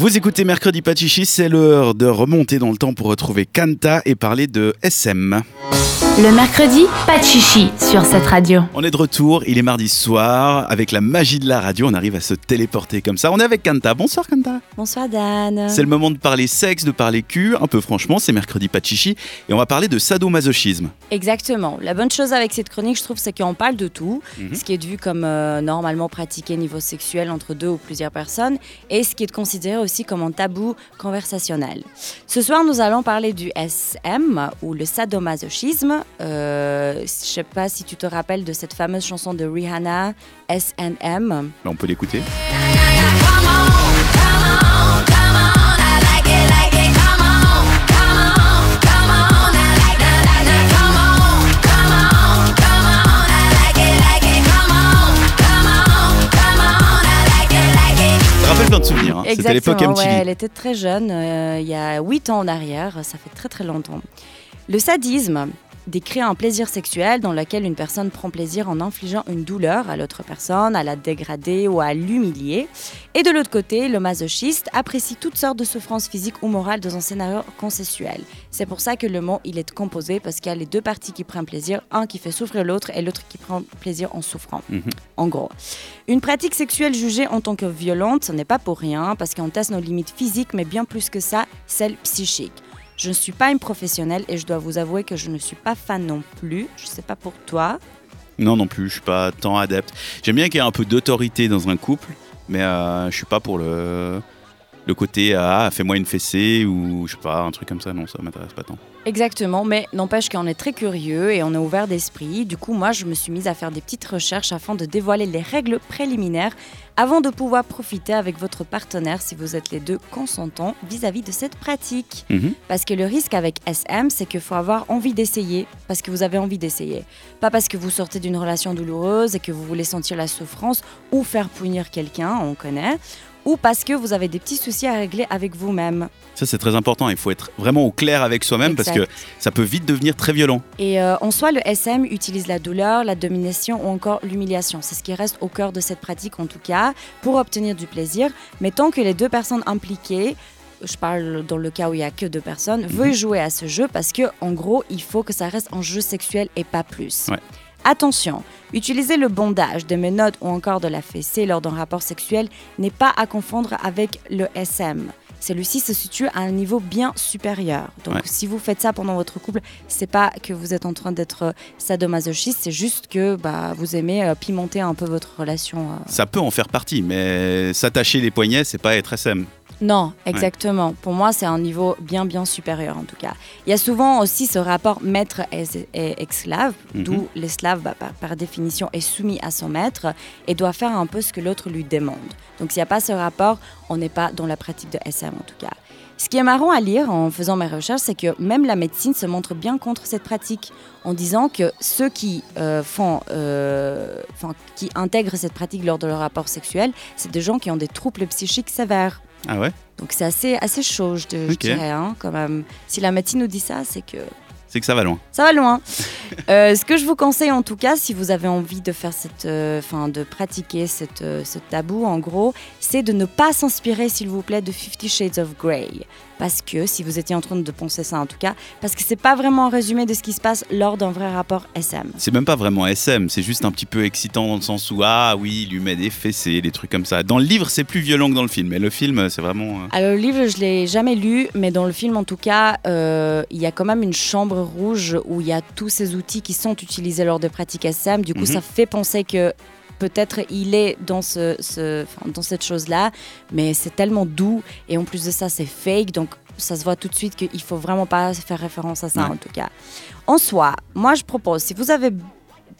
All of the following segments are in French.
Vous écoutez Mercredi Pachichi, c'est l'heure de remonter dans le temps pour retrouver Kanta et parler de SM. Le mercredi, pas de chichi sur cette radio. On est de retour, il est mardi soir, avec la magie de la radio, on arrive à se téléporter comme ça. On est avec Kanta. Bonsoir Kanta. Bonsoir Dan. C'est le moment de parler sexe, de parler cul, un peu franchement, c'est mercredi pas de chichi, et on va parler de sadomasochisme. Exactement. La bonne chose avec cette chronique, je trouve, c'est qu'on parle de tout, Mhm. ce qui est vu comme euh, normalement pratiqué niveau sexuel entre deux ou plusieurs personnes, et ce qui est considéré aussi comme un tabou conversationnel. Ce soir, nous allons parler du SM, ou le sadomasochisme. Euh, je sais pas si tu te rappelles de cette fameuse chanson de Rihanna, SNM. On peut l'écouter. Plein de souvenirs. hein. C'était l'époque Exactement, MTV. ouais, elle était très jeune, euh, il y a 8 ans en arrière, ça fait très très longtemps. Le sadisme décrit un plaisir sexuel dans lequel une personne prend plaisir en infligeant une douleur à l'autre personne, à la dégrader ou à l'humilier. Et de l'autre côté, le masochiste apprécie toutes sortes de souffrances physiques ou morales dans un scénario consensuel. C'est pour ça que le mot il est composé parce qu'il y a les deux parties qui prennent plaisir, un qui fait souffrir l'autre et l'autre qui prend plaisir en souffrant. Mhm. En gros. Une pratique sexuelle jugée en tant que violente, ce n'est pas pour rien, parce qu'on teste nos limites physiques, mais bien plus que ça, celles psychiques. Je ne suis pas une professionnelle et je dois vous avouer que je ne suis pas fan non plus. Je ne sais pas pour toi. Non, non plus, je suis pas tant adepte. J'aime bien qu'il y ait un peu d'autorité dans un couple, mais euh, je suis pas pour le, le côté ah, fais-moi une fessée ou je sais pas, un truc comme ça. Non, ça m'intéresse pas tant. Exactement, mais n'empêche qu'on est très curieux et on est ouvert d'esprit. Du coup, moi, je me suis mise à faire des petites recherches afin de dévoiler les règles préliminaires avant de pouvoir profiter avec votre partenaire si vous êtes les deux consentants vis-à-vis de cette pratique. Mhm. Parce que le risque avec SM, c'est qu'il faut avoir envie d'essayer, parce que vous avez envie d'essayer. Pas parce que vous sortez d'une relation douloureuse et que vous voulez sentir la souffrance ou faire punir quelqu'un, on connaît, ou parce que vous avez des petits soucis à régler avec vous-même. Ça, c'est très important. Il faut être vraiment au clair avec soi-même parce que ça peut vite devenir très violent. Et euh, en soi, le SM utilise la douleur, la domination ou encore l'humiliation. C'est ce qui reste au cœur de cette pratique en tout cas, pour obtenir du plaisir. Mais tant que les deux personnes impliquées, je parle dans le cas où il n'y a que deux personnes, veulent jouer à ce jeu parce que en gros, il faut que ça reste un jeu sexuel et pas plus. Ouais. Attention, utiliser le bondage, des menottes ou encore de la fessée lors d'un rapport sexuel n'est pas à confondre avec le SM. Celui-ci se situe à un niveau bien supérieur. Donc, Ouais. si vous faites ça pendant votre couple, c'est pas que vous êtes en train d'être sadomasochiste, c'est juste que bah, vous aimez euh, pimenter un peu votre relation. euh. Ça peut en faire partie, mais s'attacher les poignets, c'est pas être SM. Non, exactement. Pour moi, c'est un niveau bien, bien supérieur en tout cas. Il y a souvent aussi ce rapport maître et, et esclave, Mhm. d'où l'esclave, bah, par, par définition, est soumis à son maître et doit faire un peu ce que l'autre lui demande. Donc, s'il n'y a pas ce rapport, on n'est pas dans la pratique de SM en tout cas. Ce qui est marrant à lire en faisant mes recherches, c'est que même la médecine se montre bien contre cette pratique, en disant que ceux qui euh, font, euh, qui intègrent cette pratique lors de leur rapport sexuel, c'est des gens qui ont des troubles psychiques sévères. Ah ouais? Donc c'est assez, assez chaud, je, te- je dirais, hein, quand même. Si la médecine nous dit ça, c'est que C'est que ça va loin. ça va loin. Euh, ce que je vous conseille en tout cas, si vous avez envie de faire cette, euh, enfin, de pratiquer cette, euh, ce tabou, en gros, c'est de ne pas s'inspirer, s'il vous plaît, de Fifty Shades of Grey. Parce que, si vous étiez en train de penser ça en tout cas, parce que c'est pas vraiment un résumé de ce qui se passe lors d'un vrai rapport SM. C'est même pas vraiment SM, c'est juste un petit peu excitant dans le sens où, ah oui, il lui met des fessées, des trucs comme ça. Dans le livre, c'est plus violent que dans le film, mais le film, c'est vraiment. Alors le livre, je l'ai jamais lu, mais dans le film en tout cas, il y a quand même une chambre rouge où il y a tous ces outils qui sont utilisés lors de pratiques SM. Du coup, Mhm. ça fait penser que peut-être il est dans, ce, dans cette chose-là, mais c'est tellement doux et en plus de ça, c'est fake, donc ça se voit tout de suite qu'il faut vraiment pas faire référence à ça Ouais. en tout cas. En soi, moi je propose, si vous avez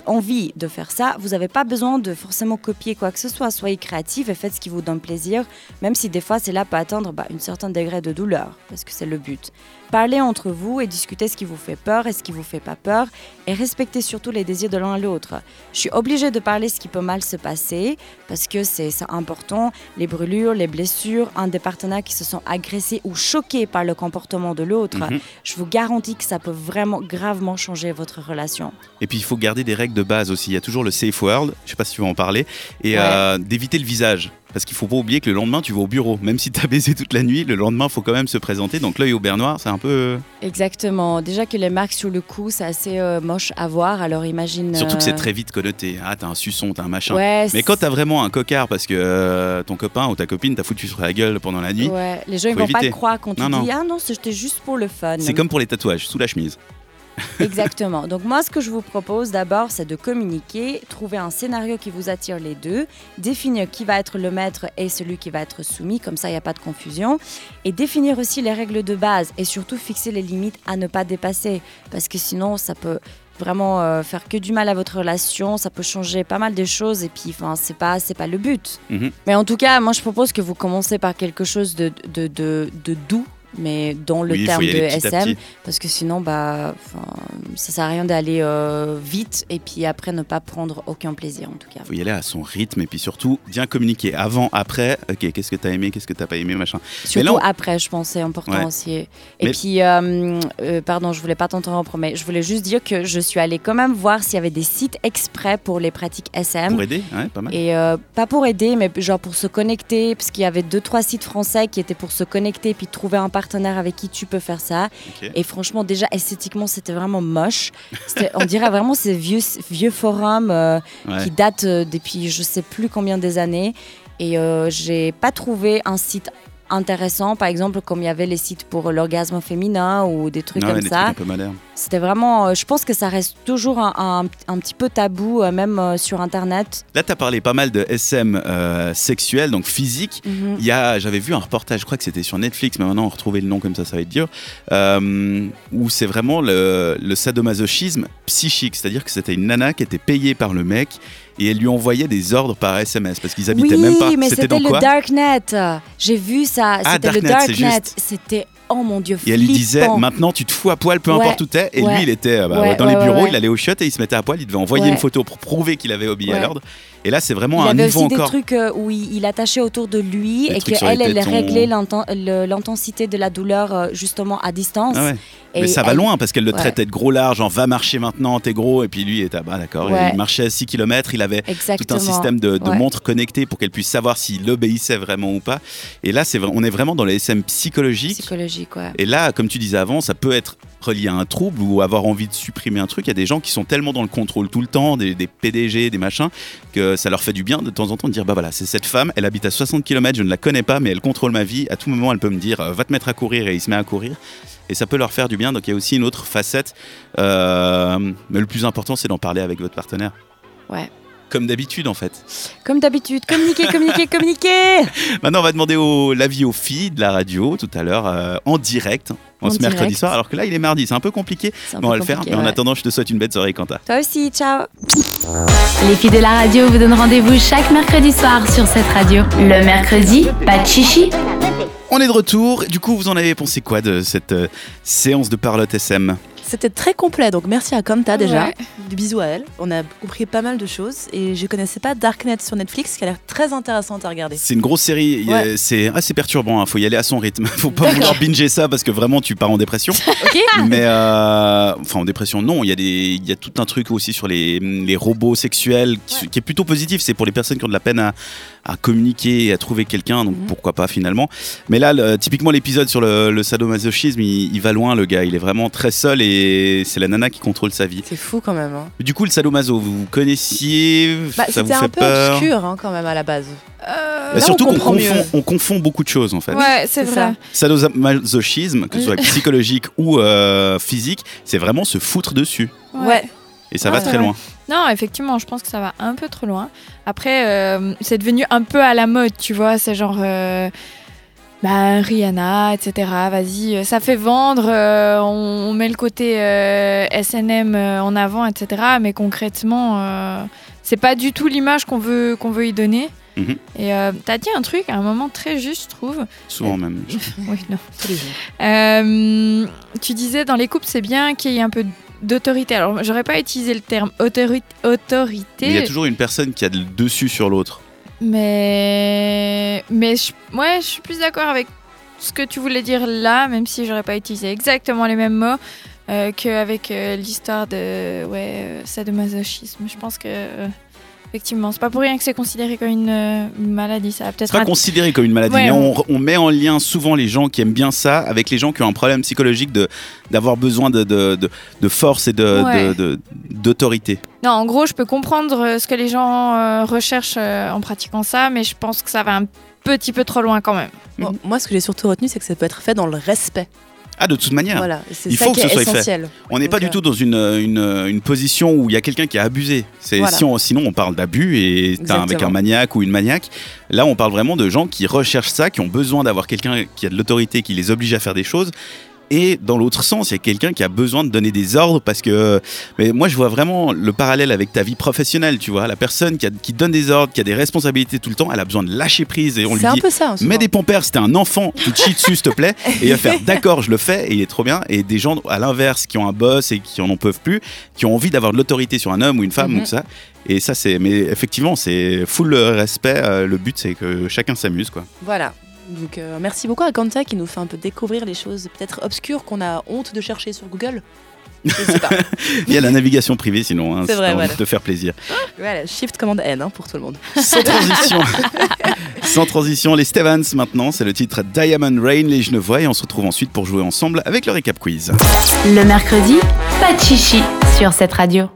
envie de faire ça, vous n'avez pas besoin de forcément copier quoi que ce soit. Soyez créatif et faites ce qui vous donne plaisir, même si des fois cela peut atteindre bah, une certain degré de douleur, parce que c'est le but. Parlez entre vous et discutez ce qui vous fait peur et ce qui vous fait pas peur, et respectez surtout les désirs de l'un et l'autre. Je suis obligée de parler ce qui peut mal se passer, parce que c'est important. Les brûlures, les blessures, un des partenaires qui se sont agressés ou choqués par le comportement de l'autre, Mhm. je vous garantis que ça peut vraiment gravement changer votre relation. Et puis il faut garder des règles règles de base aussi. Il y a toujours le safe word, je sais pas si tu veux en parler, et Ouais. euh, d'éviter le visage. Parce qu'il faut pas oublier que le lendemain, tu vas au bureau. Même si tu as baisé toute la nuit, le lendemain, faut quand même se présenter. Donc l'œil au beurre noir, c'est un peu. Exactement. Déjà que les marques sur le cou, c'est assez euh, moche à voir. Alors imagine. Surtout que c'est euh, très vite connoté. Ah, t'as un suçon, t'as un machin. Ouais, Mais quand t'as vraiment un cocard parce que euh, ton copain ou ta copine t'a foutu sur la gueule pendant la nuit, Ouais, les gens ils vont pas éviter. te croire quand tu Non, non. dis ah non c'était juste pour le fun. c'est comme pour les tatouages, sous la chemise. Exactement. Donc moi ce que je vous propose d'abord c'est de communiquer, trouver un scénario qui vous attire les deux, définir qui va être le maître et celui qui va être soumis, comme ça il n'y a pas de confusion, et définir aussi les règles de base et surtout fixer les limites à ne pas dépasser parce que sinon ça peut vraiment euh, faire que du mal à votre relation, ça peut changer pas mal de choses et puis enfin c'est pas c'est pas le but. Mhm. Mais en tout cas, moi je propose que vous commencez par quelque chose de, de, de, de doux, mais dans le oui, il terme de SM, parce que sinon, bah, ça sert à rien d'aller euh, vite et puis après ne pas prendre aucun plaisir en tout cas. faut y aller à son rythme et puis surtout bien communiquer avant, après. Ok, qu'est-ce que t'as aimé, qu'est-ce que t'as pas aimé, machin. Surtout là, on- après, je pense, c'est important Ouais. aussi. Et Mais- puis, euh, euh, pardon, je voulais pas t'interrompre, mais je voulais juste dire que je suis allée quand même voir s'il y avait des sites exprès pour les pratiques SM. Pour aider, ouais, pas mal. Et pas pour aider, mais genre pour se connecter, parce qu'il y avait deux, trois sites français qui étaient pour se connecter, puis trouver un partenaire avec qui tu peux faire ça. Et franchement, déjà esthétiquement, c'était vraiment moche. On dirait vraiment ces vieux, vieux forums euh, Ouais. qui datent euh, depuis je sais plus combien des années. Et euh, j'ai pas trouvé un site intéressant, par exemple, comme il y avait les sites pour l'orgasme féminin ou des trucs Non, comme ça. trucs un peu modernes. C'était vraiment, euh, je pense que ça reste toujours un, un- un petit peu tabou, euh, même euh, sur Internet. Là, tu as parlé pas mal de SM euh, sexuel, donc physique. Y a, j'avais vu un reportage, je crois que c'était sur Netflix, mais maintenant retrouver le nom comme ça, ça va être dur, euh, où c'est vraiment le, le sadomasochisme psychique, c'est-à-dire que c'était une nana qui était payée par le mec et elle lui envoyait des ordres par SMS parce qu'ils habitaient oui, même pas. mais C'était le Darknet. J'ai vu ça. Ah, c'était le Darknet. C'était, oh mon dieu, Et elle lui disait flippant. maintenant tu te fous à poil peu Ouais, importe où t'es. Et ouais. lui il était euh, bah, Ouais, dans les bureaux, il allait au shot et il se mettait à poil, il devait envoyer une photo pour prouver qu'il avait obéi à l'ordre. Et là c'est vraiment Il un avait niveau aussi des encore. trucs euh, où il, il attachait autour de lui Des et qu'elle, elle réglait l'intensité de la douleur euh, justement à distance. Ah. Et Mais ça va loin parce qu'elle le Ouais. traitait de gros large, en va marcher maintenant, t'es gros. Et puis lui il était, ah bah d'accord, Ouais. il marchait à 6 km, il avait Exactement. tout un système de, de Ouais. montres connectées pour qu'elle puisse savoir s'il obéissait vraiment ou pas. Et là, c'est on est vraiment dans les SM psychologiques. psychologique. Et là, comme tu disais avant, ça peut être relié à un trouble ou avoir envie de supprimer un truc. Il y a des gens qui sont tellement dans le contrôle tout le temps, des, des PDG, des machins, que ça leur fait du bien de temps en temps de dire bah voilà, c'est cette femme, elle habite à 60 km, je ne la connais pas, mais elle contrôle ma vie. À tout moment, elle peut me dire euh, va te mettre à courir et il se met à courir. Et ça peut leur faire du bien. Donc il y a aussi une autre facette. Euh, mais le plus important, c'est d'en parler avec votre partenaire. Ouais. Comme d'habitude, en fait. Comme d'habitude, communiquer, communiquer, communiquer. Maintenant, on va demander au- l'avis aux filles de la radio tout à l'heure, euh, en direct, en, En ce mercredi soir. Alors que là, il est mardi, c'est un peu compliqué. Un Mais on va le faire. Mais en ouais. attendant, je te souhaite une belle soirée, Quentin. Toi aussi, ciao. Les filles de la radio vous donnent rendez-vous chaque mercredi soir sur cette radio. Le mercredi, pas de chichi. On est de retour. Du coup, vous en avez pensé quoi de cette euh, séance de Parlotte SM C'était très complet, donc merci à Comta déjà. Ouais. Du bisou à elle. On a compris pas mal de choses et je connaissais pas Darknet sur Netflix qui a l'air très intéressante à regarder. C'est une grosse série. Il y a- Ouais. C'est assez perturbant. Il faut y aller à son rythme. faut pas vouloir binger ça parce que vraiment, tu pars en dépression. Ok Mais euh, enfin, en dépression, non. Il y a des, il y a tout un truc aussi sur les, les robots sexuels qui, qui est plutôt positif. C'est pour les personnes qui ont de la peine à, à communiquer et à trouver quelqu'un. Donc Mhm. pourquoi pas finalement. Mais là, le- typiquement l'épisode sur le, le sadomasochisme, il, il va loin le gars. Il est vraiment très seul et c'est la nana qui contrôle sa vie. C'est fou quand même. hein. Du coup, le sadomaso, vous connaissiez? Bah, Ça vous C'était fait un peu peur? obscur hein, quand même à la base. Euh, Bah, Surtout on qu'on confond, on confond beaucoup de choses en fait. Ouais, c'est vrai. Sadomasochisme, que ce soit psychologique ou euh, physique, c'est vraiment se foutre dessus. Ouais. Et ça Ah, va c'est très loin. Non, effectivement, je pense que ça va un peu trop loin. Après, euh, c'est devenu un peu à la mode, tu vois. C'est genre. euh, bah, Rihanna, etc. Vas-y, euh, ça fait vendre, euh, on, on met le côté euh, SNM en avant, etc. Mais concrètement, euh, c'est pas du tout l'image qu'on veut, qu'on veut y donner. Mhm. Et euh, t'as dit un truc à un moment très juste, je trouve. Souvent même. oui, non. Tous les jours. Euh, tu disais dans les couples, c'est bien qu'il y ait un peu d'autorité. Alors, j'aurais pas utilisé le terme autori- autorité, il y a toujours une personne qui a le dessus sur l'autre. mais mais je, ouais, je suis plus d'accord avec ce que tu voulais dire là, même si j'aurais pas utilisé exactement les mêmes mots. euh, qu'avec euh, l'histoire de ouais, euh, sadomasochisme. Je pense que. Effectivement, c'est pas pour rien que c'est considéré comme une, euh, une maladie. Ça peut-être C'est pas un- considéré comme une maladie, Ouais, mais on- on, on met en lien souvent les gens qui aiment bien ça avec les gens qui ont un problème psychologique de d'avoir besoin de, de, de, de force et de, Ouais. d'autorité. Non, en gros, je peux comprendre euh, ce que les gens euh, recherchent euh, en pratiquant ça, mais je pense que ça va un petit peu trop loin quand même. Bon, moi, ce que j'ai surtout retenu, c'est que ça peut être fait dans le respect. Ah, de toute manière. Voilà, Il ça faut que ce soit fait. On n'est pas du euh, tout dans une, une, une position où il y a quelqu'un qui a abusé. C'est, Voilà. si on- sinon, on parle d'abus et t'as avec un maniaque ou une maniaque. Là, on parle vraiment de gens qui recherchent ça, qui ont besoin d'avoir quelqu'un qui a de l'autorité, qui les oblige à faire des choses. Et dans l'autre sens, il y a quelqu'un qui a besoin de donner des ordres parce que. Mais moi, je vois vraiment le parallèle avec ta vie professionnelle, tu vois. La personne qui, a- qui donne des ordres, qui a des responsabilités tout le temps, elle a besoin de lâcher prise et on lui C'est un dit peu ça. Mets des pampers, c'était un enfant, tu te chies dessus, s'il te plaît. Et il va faire d'accord, je le fais, et il est trop bien. Et des gens, à l'inverse, qui ont un boss et qui en en peuvent plus, qui ont envie d'avoir de l'autorité sur un homme ou une femme, Mhm. ou ça. Et ça, c'est. Mais effectivement, c'est full respect. euh, le but, c'est que chacun s'amuse, quoi. Voilà. Donc, euh, merci beaucoup à Kanta qui nous fait un peu découvrir les choses peut-être obscures qu'on a honte de chercher sur Google. Il y a la navigation privée, sinon, hein, C'est si vrai, t'as envie voilà. de te faire plaisir. voilà, Shift commande N hein, pour tout le monde. Sans transition. Sans transition, les Stevens maintenant, c'est le titre Diamond Rain, les Genevois, et on se retrouve ensuite pour jouer ensemble avec le récap quiz. Le mercredi, pas de chichi sur cette radio.